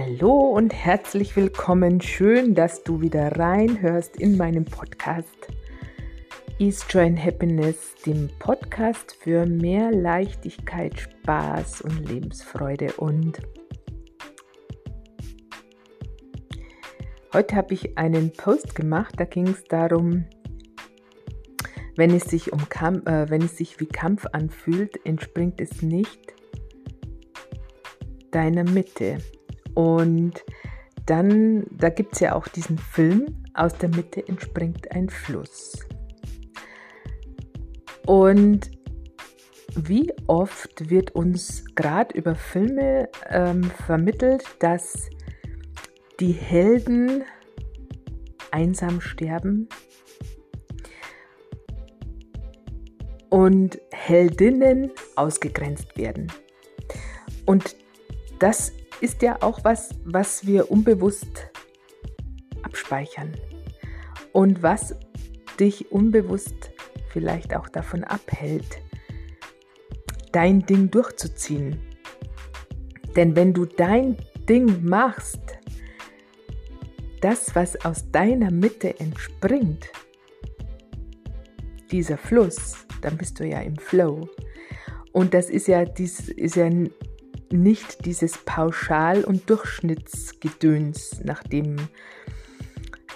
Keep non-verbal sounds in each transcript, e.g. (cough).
Hallo und herzlich willkommen. Schön, dass du wieder reinhörst in meinem Podcast Ease Join Happiness, dem Podcast für mehr Leichtigkeit, Spaß und Lebensfreude. Und heute habe ich einen Post gemacht, da ging es darum, wenn es sich um Kampf, äh, wenn es sich wie Kampf anfühlt, entspringt es nicht deiner Mitte. Und dann, da gibt es ja auch diesen Film, aus der Mitte entspringt ein Fluss. Und wie oft wird uns gerade über Filme ähm, vermittelt, dass die Helden einsam sterben und Heldinnen ausgegrenzt werden. Und das ist ja auch was, was wir unbewusst abspeichern und was dich unbewusst vielleicht auch davon abhält, dein Ding durchzuziehen. Denn wenn du dein Ding machst, das, was aus deiner Mitte entspringt, dieser Fluss, dann bist du ja im Flow. Und das ist ja, dies ist ja nicht dieses Pauschal- und Durchschnittsgedöns, nach dem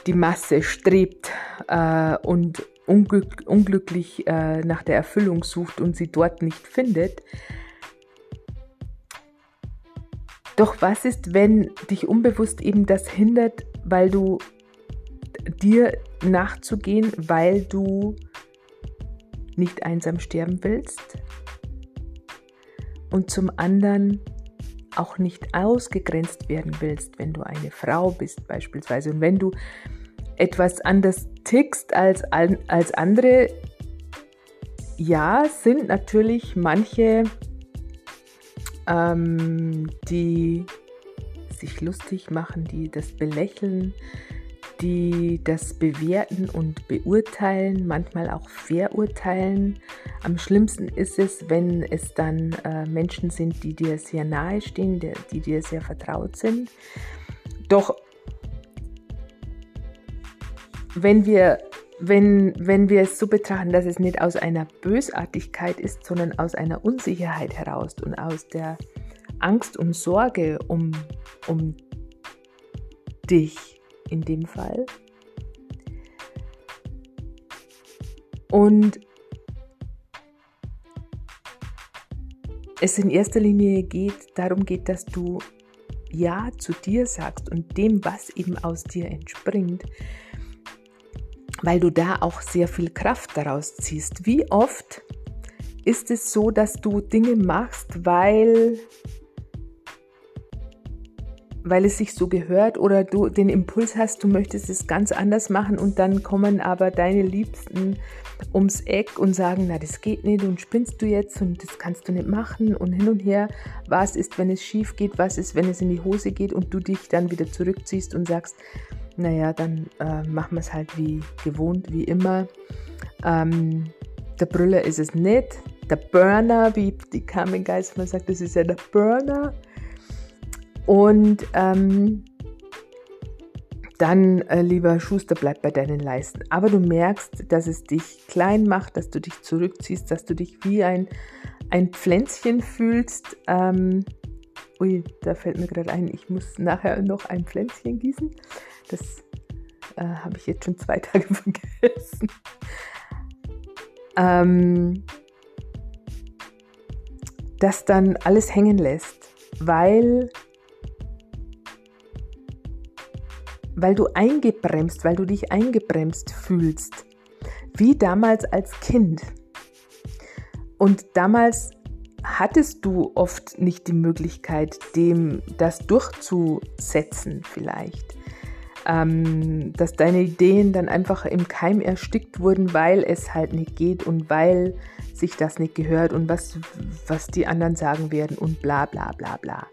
die Masse strebt äh, und unglück unglücklich äh, nach der Erfüllung sucht und sie dort nicht findet. Doch was ist, wenn dich unbewusst eben das hindert, weil du dir nachzugehen, weil du nicht einsam sterben willst? Und zum anderen auch nicht ausgegrenzt werden willst, wenn du eine Frau bist beispielsweise. Und wenn du etwas anders tickst als, als andere, ja, sind natürlich manche, ähm, die sich lustig machen, die das belächeln, die das bewerten und beurteilen, manchmal auch verurteilen. Am schlimmsten ist es, wenn es dann äh, Menschen sind, die dir sehr nahe stehen, die, die dir sehr vertraut sind. Doch wenn wir, wenn, wenn wir es so betrachten, dass es nicht aus einer Bösartigkeit ist, sondern aus einer Unsicherheit heraus und aus der Angst und Sorge um, um dich, in dem Fall. Und es in erster Linie geht, darum geht, dass du Ja zu dir sagst und dem, was eben aus dir entspringt, weil du da auch sehr viel Kraft daraus ziehst. Wie oft ist es so, dass du Dinge machst, weil weil es sich so gehört oder du den Impuls hast, du möchtest es ganz anders machen und dann kommen aber deine Liebsten ums Eck und sagen, na das geht nicht und spinnst du jetzt und das kannst du nicht machen und hin und her. Was ist, wenn es schief geht? Was ist, wenn es in die Hose geht und du dich dann wieder zurückziehst und sagst, naja, dann äh, machen wir es halt wie gewohnt, wie immer. Ähm, der Brüller ist es nicht. Der Burner, wie die Carmen Geist sagt, das ist ja der Burner. Und ähm, dann, äh, lieber Schuster, bleib bei deinen Leisten. Aber du merkst, dass es dich klein macht, dass du dich zurückziehst, dass du dich wie ein, ein Pflänzchen fühlst. Ähm, ui, da fällt mir gerade ein, ich muss nachher noch ein Pflänzchen gießen. Das äh, habe ich jetzt schon zwei (laughs) Tage vergessen. Ähm, das dann alles hängen lässt, weil weil du eingebremst, weil du dich eingebremst fühlst, wie damals als Kind. Und damals hattest du oft nicht die Möglichkeit, dem das durchzusetzen vielleicht. Ähm, dass deine Ideen dann einfach im Keim erstickt wurden, weil es halt nicht geht und weil sich das nicht gehört und was, was die anderen sagen werden und bla bla bla bla.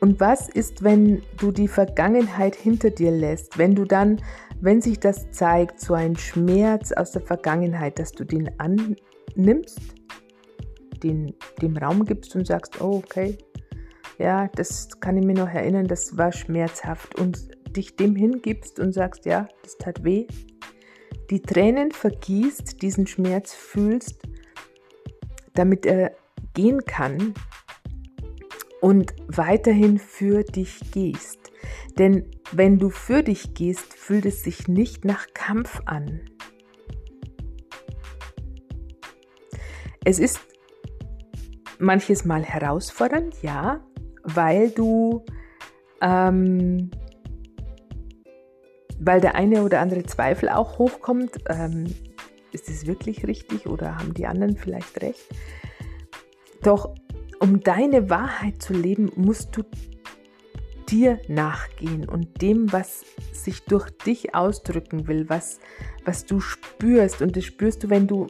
Und was ist, wenn du die Vergangenheit hinter dir lässt, wenn du dann, wenn sich das zeigt, so ein Schmerz aus der Vergangenheit, dass du den annimmst den, dem Raum gibst und sagst, oh, okay, ja, das kann ich mir noch erinnern, das war schmerzhaft. Und dich dem hingibst und sagst, ja, das tat weh, die Tränen vergießt, diesen Schmerz fühlst, damit er gehen kann und weiterhin für dich gehst. Denn wenn du für dich gehst, fühlt es sich nicht nach Kampf an. Es ist manches Mal herausfordernd, ja, weil du, ähm, weil der eine oder andere Zweifel auch hochkommt, ähm, ist es wirklich richtig oder haben die anderen vielleicht recht? Doch um deine Wahrheit zu leben, musst du dir nachgehen und dem, was sich durch dich ausdrücken will, was, was du spürst. Und das spürst du, wenn du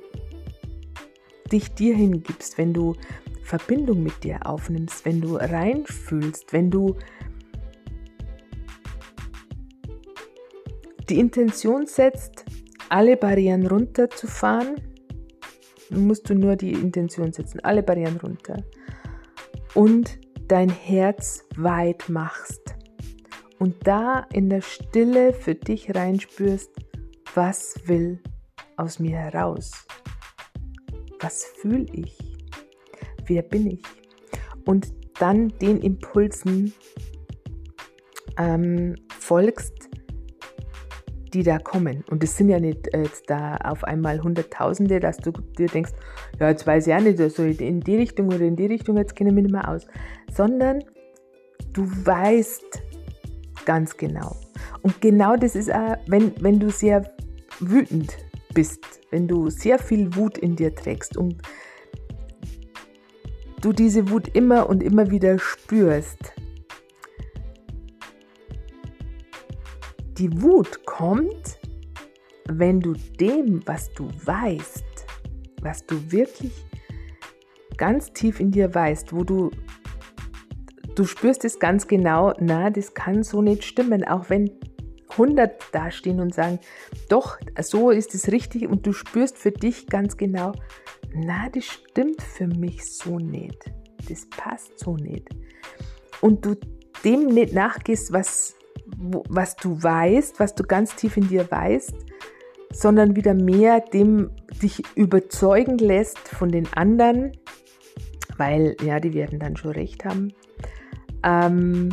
dich dir hingibst, wenn du Verbindung mit dir aufnimmst, wenn du reinfühlst, wenn du die Intention setzt, alle Barrieren runterzufahren, musst du nur die Intention setzen, alle Barrieren runter und dein Herz weit machst und da in der Stille für dich reinspürst, was will aus mir heraus? Was fühle ich? Wer bin ich? Und dann den Impulsen ähm, folgst, die da kommen. Und es sind ja nicht äh, jetzt da auf einmal Hunderttausende, dass du dir denkst, ja, jetzt weiß ich ja nicht, also in die Richtung oder in die Richtung, jetzt kenne ich mich nicht mehr aus. Sondern du weißt ganz genau. Und genau das ist auch, wenn, wenn du sehr wütend bist, wenn du sehr viel Wut in dir trägst und du diese Wut immer und immer wieder spürst, Die Wut kommt, wenn du dem, was du weißt, was du wirklich ganz tief in dir weißt, wo du du spürst es ganz genau, na, das kann so nicht stimmen, auch wenn 100 dastehen und sagen, doch, so ist es richtig und du spürst für dich ganz genau, na, das stimmt für mich so nicht. Das passt so nicht. Und du dem nicht nachgehst, was was du weißt, was du ganz tief in dir weißt, sondern wieder mehr dem dich überzeugen lässt von den anderen, weil ja, die werden dann schon recht haben. Ähm,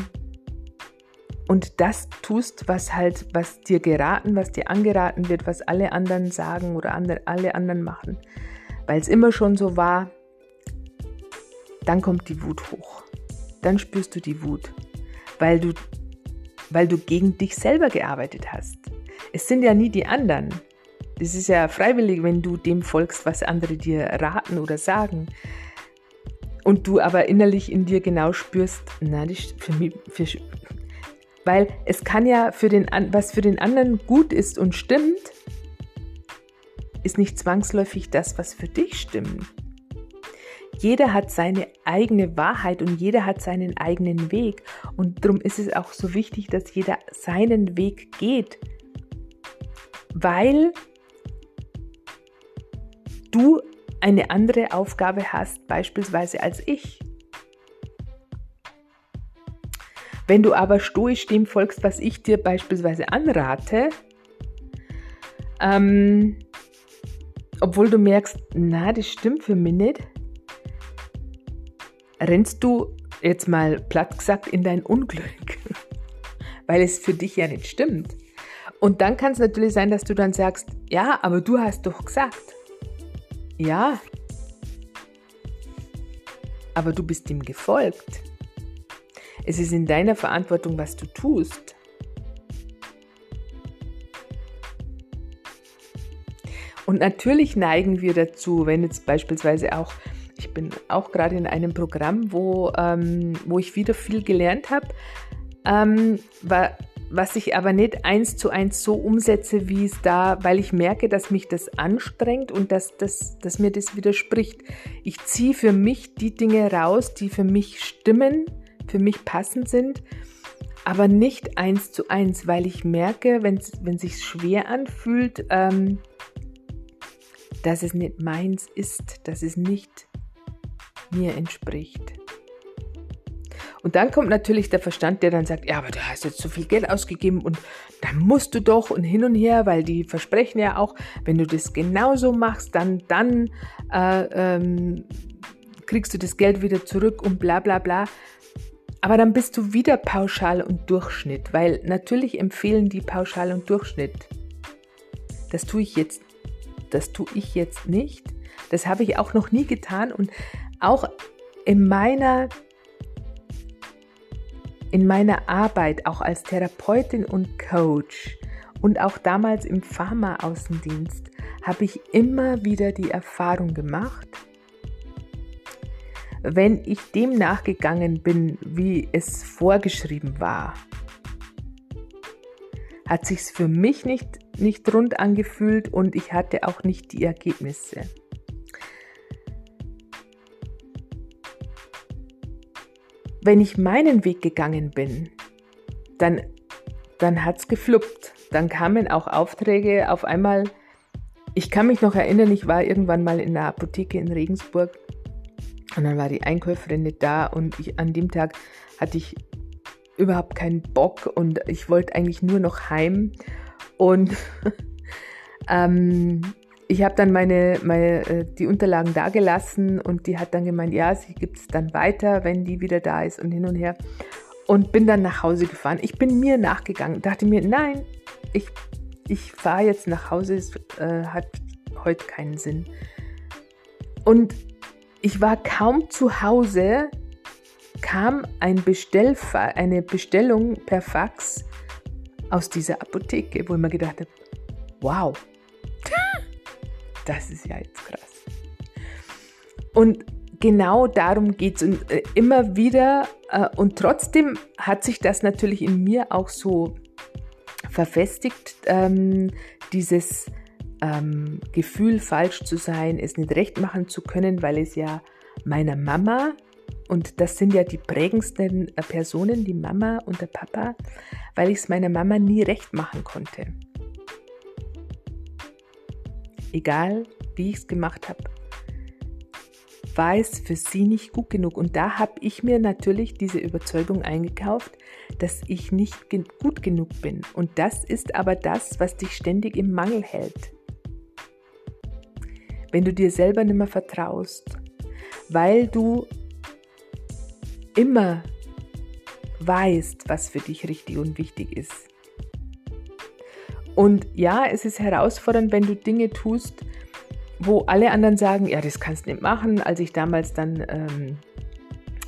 und das tust, was halt, was dir geraten, was dir angeraten wird, was alle anderen sagen oder andere, alle anderen machen, weil es immer schon so war, dann kommt die Wut hoch. Dann spürst du die Wut, weil du weil du gegen dich selber gearbeitet hast. Es sind ja nie die anderen. Das ist ja freiwillig, wenn du dem folgst, was andere dir raten oder sagen. Und du aber innerlich in dir genau spürst, na, das für mich, für, weil es kann ja für den, was für den anderen gut ist und stimmt, ist nicht zwangsläufig das, was für dich stimmt. Jeder hat seine eigene Wahrheit und jeder hat seinen eigenen Weg. Und darum ist es auch so wichtig, dass jeder seinen Weg geht. Weil du eine andere Aufgabe hast, beispielsweise als ich. Wenn du aber stoisch dem folgst, was ich dir beispielsweise anrate, ähm, obwohl du merkst, na, das stimmt für mich nicht, rennst du jetzt mal platt gesagt in dein Unglück, (laughs) weil es für dich ja nicht stimmt. Und dann kann es natürlich sein, dass du dann sagst, ja, aber du hast doch gesagt. Ja, aber du bist ihm gefolgt. Es ist in deiner Verantwortung, was du tust. Und natürlich neigen wir dazu, wenn jetzt beispielsweise auch ich bin auch gerade in einem Programm, wo, ähm, wo ich wieder viel gelernt habe, ähm, was ich aber nicht eins zu eins so umsetze, wie es da, weil ich merke, dass mich das anstrengt und dass, dass, dass mir das widerspricht. Ich ziehe für mich die Dinge raus, die für mich stimmen, für mich passend sind, aber nicht eins zu eins, weil ich merke, wenn es sich schwer anfühlt, ähm, dass es nicht meins ist, dass es nicht mir entspricht. Und dann kommt natürlich der Verstand, der dann sagt, ja, aber du hast jetzt so viel Geld ausgegeben und dann musst du doch und hin und her, weil die versprechen ja auch, wenn du das genauso machst, dann, dann äh, ähm, kriegst du das Geld wieder zurück und bla bla bla. Aber dann bist du wieder Pauschal und Durchschnitt, weil natürlich empfehlen die Pauschal und Durchschnitt. Das tue ich jetzt, das tue ich jetzt nicht. Das habe ich auch noch nie getan und auch in meiner in meiner Arbeit auch als Therapeutin und Coach und auch damals im Pharma-Außendienst habe ich immer wieder die Erfahrung gemacht, wenn ich dem nachgegangen bin, wie es vorgeschrieben war, hat sich's für mich nicht, nicht rund angefühlt und ich hatte auch nicht die Ergebnisse. Wenn ich meinen Weg gegangen bin, dann, dann hat es gefluppt. Dann kamen auch Aufträge auf einmal. Ich kann mich noch erinnern, ich war irgendwann mal in der Apotheke in Regensburg und dann war die Einkäuferin nicht da und ich, an dem Tag hatte ich überhaupt keinen Bock und ich wollte eigentlich nur noch heim. Und (laughs) ähm, ich habe dann meine, meine, äh, die Unterlagen da gelassen und die hat dann gemeint, ja, sie gibt es dann weiter, wenn die wieder da ist und hin und her. Und bin dann nach Hause gefahren. Ich bin mir nachgegangen, dachte mir, nein, ich, ich fahre jetzt nach Hause, es äh, hat heute keinen Sinn. Und ich war kaum zu Hause, kam ein Bestellfa eine Bestellung per Fax aus dieser Apotheke, wo ich mir gedacht habe, wow, das ist ja jetzt krass. Und genau darum geht es äh, immer wieder. Äh, und trotzdem hat sich das natürlich in mir auch so verfestigt, ähm, dieses ähm, Gefühl, falsch zu sein, es nicht recht machen zu können, weil es ja meiner Mama, und das sind ja die prägendsten äh, Personen, die Mama und der Papa, weil ich es meiner Mama nie recht machen konnte egal wie ich es gemacht habe, war es für sie nicht gut genug. Und da habe ich mir natürlich diese Überzeugung eingekauft, dass ich nicht gut genug bin. Und das ist aber das, was dich ständig im Mangel hält. Wenn du dir selber nicht mehr vertraust, weil du immer weißt, was für dich richtig und wichtig ist. Und ja, es ist herausfordernd, wenn du Dinge tust, wo alle anderen sagen, ja, das kannst du nicht machen. Als ich damals dann ähm,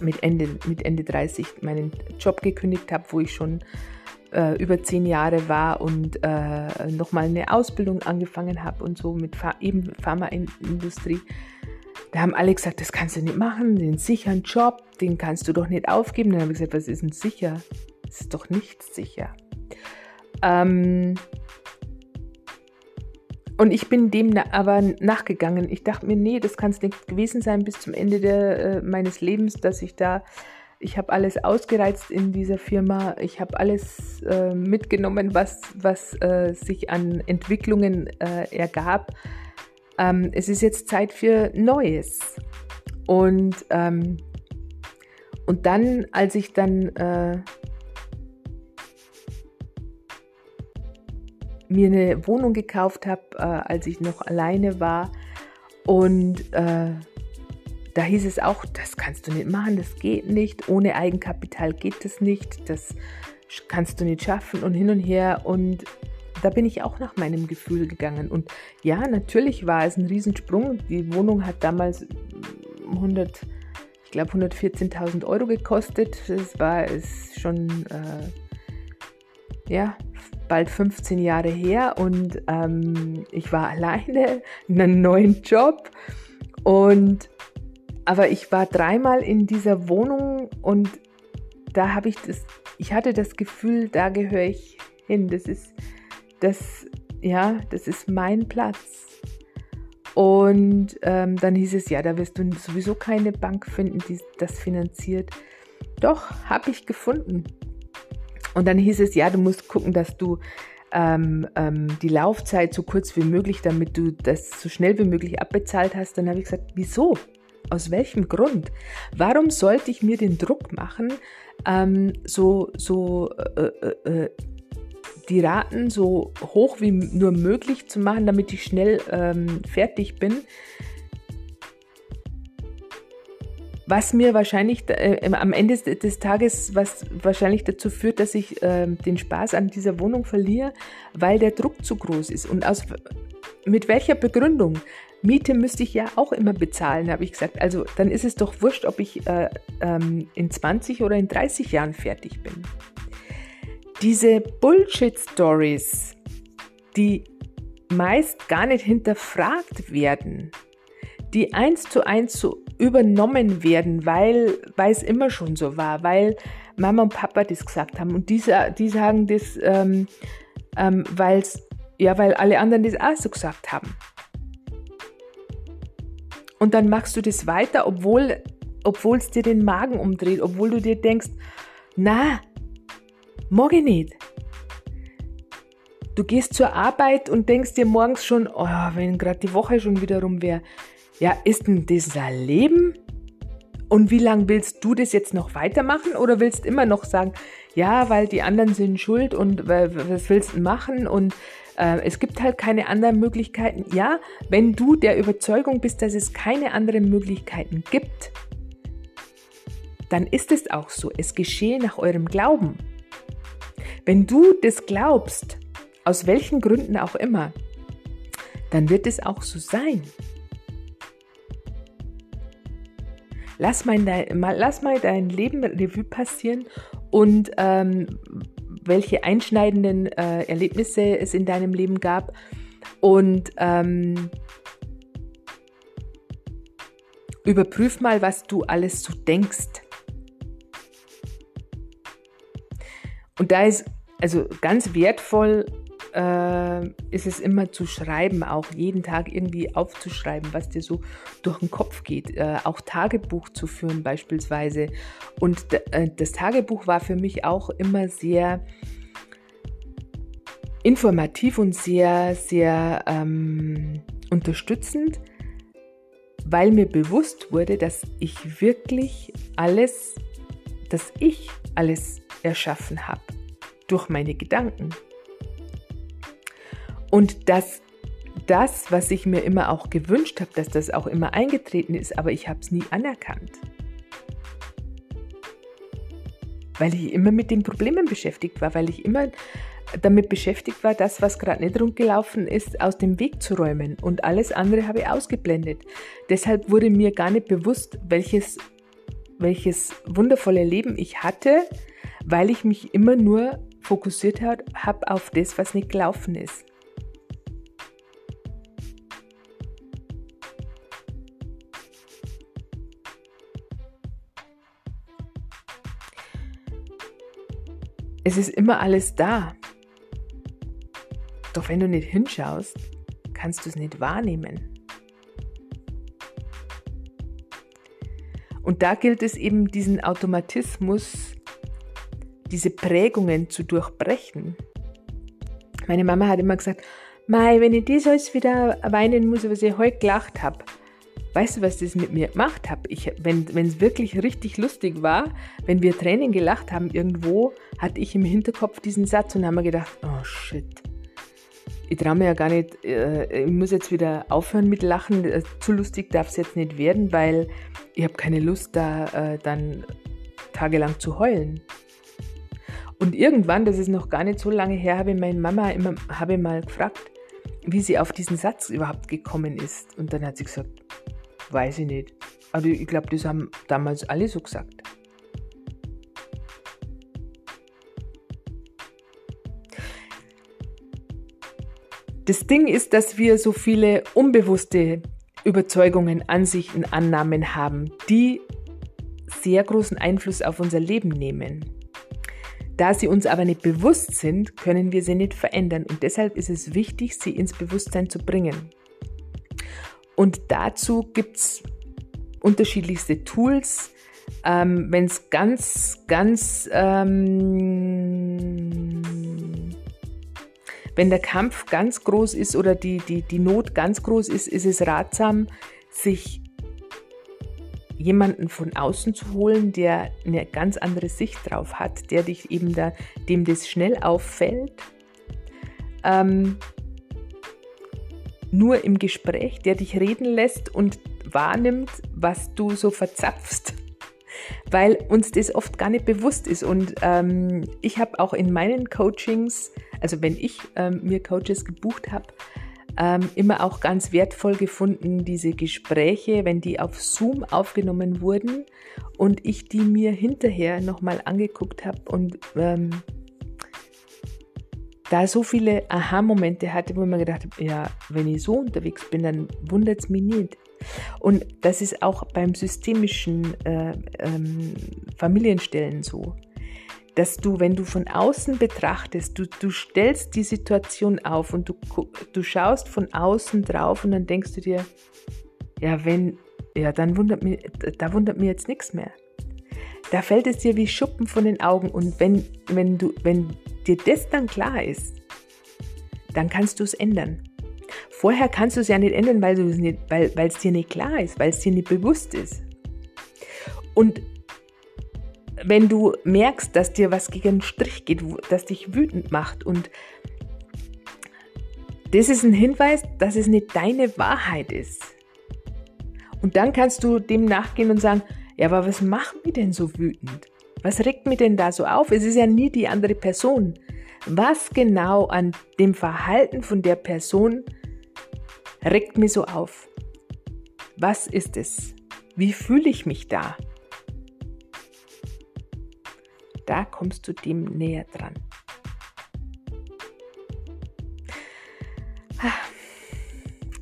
mit, Ende, mit Ende 30 meinen Job gekündigt habe, wo ich schon äh, über zehn Jahre war und äh, nochmal eine Ausbildung angefangen habe und so mit Ph eben Pharmaindustrie, da haben alle gesagt, das kannst du nicht machen, den sicheren Job, den kannst du doch nicht aufgeben. Dann habe ich gesagt, was ist denn sicher? Es ist doch nichts sicher. Ähm, und ich bin dem aber nachgegangen. Ich dachte mir, nee, das kann es nicht gewesen sein bis zum Ende der, äh, meines Lebens, dass ich da, ich habe alles ausgereizt in dieser Firma. Ich habe alles äh, mitgenommen, was, was äh, sich an Entwicklungen äh, ergab. Ähm, es ist jetzt Zeit für Neues. Und, ähm, und dann, als ich dann mir eine Wohnung gekauft habe, äh, als ich noch alleine war. Und äh, da hieß es auch, das kannst du nicht machen, das geht nicht, ohne Eigenkapital geht das nicht, das kannst du nicht schaffen und hin und her. Und da bin ich auch nach meinem Gefühl gegangen. Und ja, natürlich war es ein Riesensprung. Die Wohnung hat damals 100, ich glaube 114.000 Euro gekostet. Das war es schon, äh, ja, bald 15 Jahre her und ähm, ich war (laughs) alleine in einem neuen Job und aber ich war dreimal in dieser Wohnung und da habe ich das, ich hatte das Gefühl, da gehöre ich hin. Das ist das, ja, das ist mein Platz. Und ähm, dann hieß es, ja, da wirst du sowieso keine Bank finden, die das finanziert. Doch, habe ich gefunden. Und dann hieß es, ja, du musst gucken, dass du ähm, ähm, die Laufzeit so kurz wie möglich, damit du das so schnell wie möglich abbezahlt hast. Dann habe ich gesagt, wieso? Aus welchem Grund? Warum sollte ich mir den Druck machen, ähm, so, so äh, äh, äh die Raten so hoch wie nur möglich zu machen, damit ich schnell ähm, fertig bin? Was mir wahrscheinlich äh, am Ende des Tages, was wahrscheinlich dazu führt, dass ich äh, den Spaß an dieser Wohnung verliere, weil der Druck zu groß ist. Und aus, mit welcher Begründung? Miete müsste ich ja auch immer bezahlen, habe ich gesagt. Also dann ist es doch wurscht, ob ich äh, ähm, in 20 oder in 30 Jahren fertig bin. Diese Bullshit-Stories, die meist gar nicht hinterfragt werden, die eins zu eins so übernommen werden, weil, es immer schon so war, weil Mama und Papa das gesagt haben und die, die sagen das, ähm, ähm, weil's, ja, weil alle anderen das auch so gesagt haben. Und dann machst du das weiter, obwohl obwohl es dir den Magen umdreht, obwohl du dir denkst, na, morgen nicht. Du gehst zur Arbeit und denkst dir morgens schon, oh, wenn gerade die Woche schon wieder rum wäre, ja, ist denn ein Leben? Und wie lange willst du das jetzt noch weitermachen oder willst immer noch sagen, ja, weil die anderen sind schuld und was willst du machen und äh, es gibt halt keine anderen Möglichkeiten. Ja, wenn du der Überzeugung bist, dass es keine anderen Möglichkeiten gibt, dann ist es auch so. Es geschehe nach eurem Glauben. Wenn du das glaubst, aus welchen Gründen auch immer, dann wird es auch so sein. Lass mal, dein, mal, lass mal dein Leben Revue passieren und ähm, welche einschneidenden äh, Erlebnisse es in deinem Leben gab. Und ähm, überprüf mal, was du alles so denkst. Und da ist also ganz wertvoll, äh, ist es immer zu schreiben, auch jeden Tag irgendwie aufzuschreiben, was dir so durch den Kopf geht. Äh, auch Tagebuch zu führen beispielsweise. Und äh, das Tagebuch war für mich auch immer sehr informativ und sehr, sehr ähm, unterstützend, weil mir bewusst wurde, dass ich wirklich alles, dass ich alles erschaffen habe durch meine Gedanken. Und dass das, was ich mir immer auch gewünscht habe, dass das auch immer eingetreten ist, aber ich habe es nie anerkannt. Weil ich immer mit den Problemen beschäftigt war, weil ich immer damit beschäftigt war, das, was gerade nicht rundgelaufen ist, aus dem Weg zu räumen. Und alles andere habe ich ausgeblendet. Deshalb wurde mir gar nicht bewusst, welches, welches wundervolle Leben ich hatte, weil ich mich immer nur fokussiert habe auf das, was nicht gelaufen ist. Es ist immer alles da. Doch wenn du nicht hinschaust, kannst du es nicht wahrnehmen. Und da gilt es eben, diesen Automatismus, diese Prägungen zu durchbrechen. Meine Mama hat immer gesagt, Mai, wenn ich das alles wieder weinen muss, was ich heute gelacht habe, Weißt du, was das mit mir gemacht hat? Ich, wenn es wirklich richtig lustig war, wenn wir Tränen gelacht haben irgendwo, hatte ich im Hinterkopf diesen Satz und habe mir gedacht, oh shit. Ich traue mir ja gar nicht, äh, ich muss jetzt wieder aufhören mit Lachen. Äh, zu lustig darf es jetzt nicht werden, weil ich habe keine Lust, da äh, dann tagelang zu heulen. Und irgendwann, das ist noch gar nicht so lange her, habe ich meine Mama immer habe mal gefragt, wie sie auf diesen Satz überhaupt gekommen ist. Und dann hat sie gesagt, Weiß ich nicht. Aber ich glaube, das haben damals alle so gesagt. Das Ding ist, dass wir so viele unbewusste Überzeugungen, Ansichten, Annahmen haben, die sehr großen Einfluss auf unser Leben nehmen. Da sie uns aber nicht bewusst sind, können wir sie nicht verändern und deshalb ist es wichtig, sie ins Bewusstsein zu bringen. Und dazu gibt es unterschiedlichste Tools. Ähm, Wenn es ganz, ganz, ähm, wenn der Kampf ganz groß ist oder die, die, die Not ganz groß ist, ist es ratsam, sich jemanden von außen zu holen, der eine ganz andere Sicht drauf hat, der dich eben da, dem das schnell auffällt. Ähm, nur im Gespräch, der dich reden lässt und wahrnimmt, was du so verzapfst, weil uns das oft gar nicht bewusst ist. Und ähm, ich habe auch in meinen Coachings, also wenn ich ähm, mir Coaches gebucht habe, ähm, immer auch ganz wertvoll gefunden, diese Gespräche, wenn die auf Zoom aufgenommen wurden und ich die mir hinterher nochmal angeguckt habe und ähm, da so viele Aha-Momente hatte, wo ich mir gedacht habe, ja, wenn ich so unterwegs bin, dann wundert es mich nicht. Und das ist auch beim systemischen äh, ähm, Familienstellen so, dass du, wenn du von außen betrachtest, du, du stellst die Situation auf und du, du schaust von außen drauf und dann denkst du dir, ja, wenn, ja, dann wundert mich, da wundert mir jetzt nichts mehr. Da fällt es dir wie Schuppen von den Augen und wenn, wenn du, wenn dir das dann klar ist, dann kannst du es ändern. Vorher kannst du es ja nicht ändern, weil, es nicht, weil, dir nicht klar ist, weil es dir nicht bewusst ist. Und wenn du merkst, dass dir was gegen den Strich geht, das dich wütend macht und das ist ein Hinweis, dass es nicht deine Wahrheit ist. Und dann kannst du dem nachgehen und sagen, ja, aber was macht mich denn so wütend? Was regt mich denn da so auf? Es ist ja nie die andere Person. Was genau an dem Verhalten von der Person regt mich so auf? Was ist es? Wie fühle ich mich da? Da kommst du dem näher dran.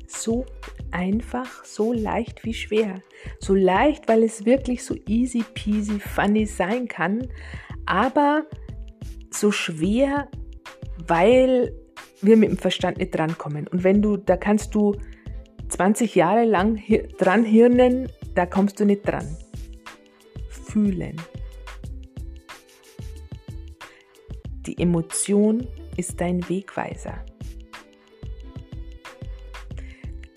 So einfach, so leicht wie schwer. So leicht, weil es wirklich so easy peasy funny sein kann, aber so schwer, weil wir mit dem Verstand nicht drankommen. Und wenn du, da kannst du 20 Jahre lang dran hirnen, da kommst du nicht dran. Fühlen. Die Emotion ist dein Wegweiser.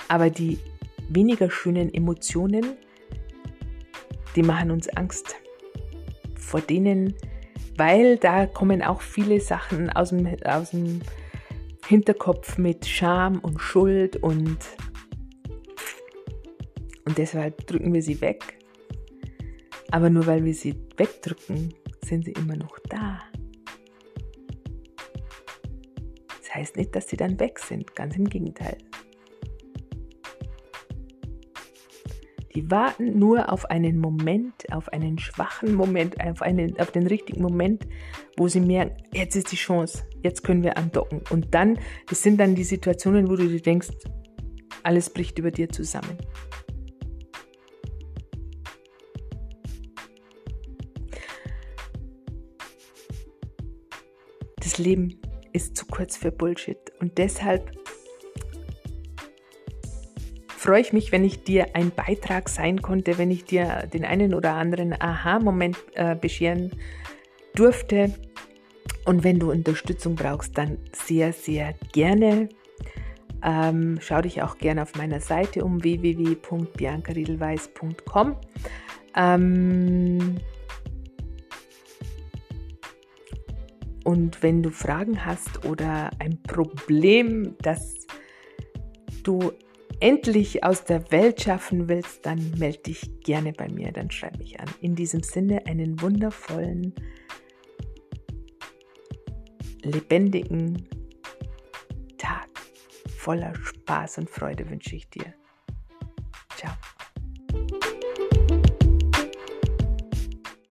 Aber die weniger schönen Emotionen, die machen uns Angst. Vor denen, weil da kommen auch viele Sachen aus dem, aus dem Hinterkopf mit Scham und Schuld und, und deshalb drücken wir sie weg. Aber nur weil wir sie wegdrücken, sind sie immer noch da. Das heißt nicht, dass sie dann weg sind, ganz im Gegenteil. Die warten nur auf einen Moment, auf einen schwachen Moment, auf, einen, auf den richtigen Moment, wo sie merken, jetzt ist die Chance, jetzt können wir andocken. Und dann, das sind dann die Situationen, wo du dir denkst, alles bricht über dir zusammen. Das Leben ist zu kurz für Bullshit und deshalb freue ich mich, wenn ich dir ein Beitrag sein konnte, wenn ich dir den einen oder anderen Aha-Moment äh, bescheren durfte. Und wenn du Unterstützung brauchst, dann sehr, sehr gerne. Ähm, schau dich auch gerne auf meiner Seite um www.biancariedelweiß.com. Ähm, und wenn du Fragen hast oder ein Problem, das du endlich aus der Welt schaffen willst, dann melde dich gerne bei mir, dann schreib mich an. In diesem Sinne einen wundervollen, lebendigen Tag voller Spaß und Freude wünsche ich dir.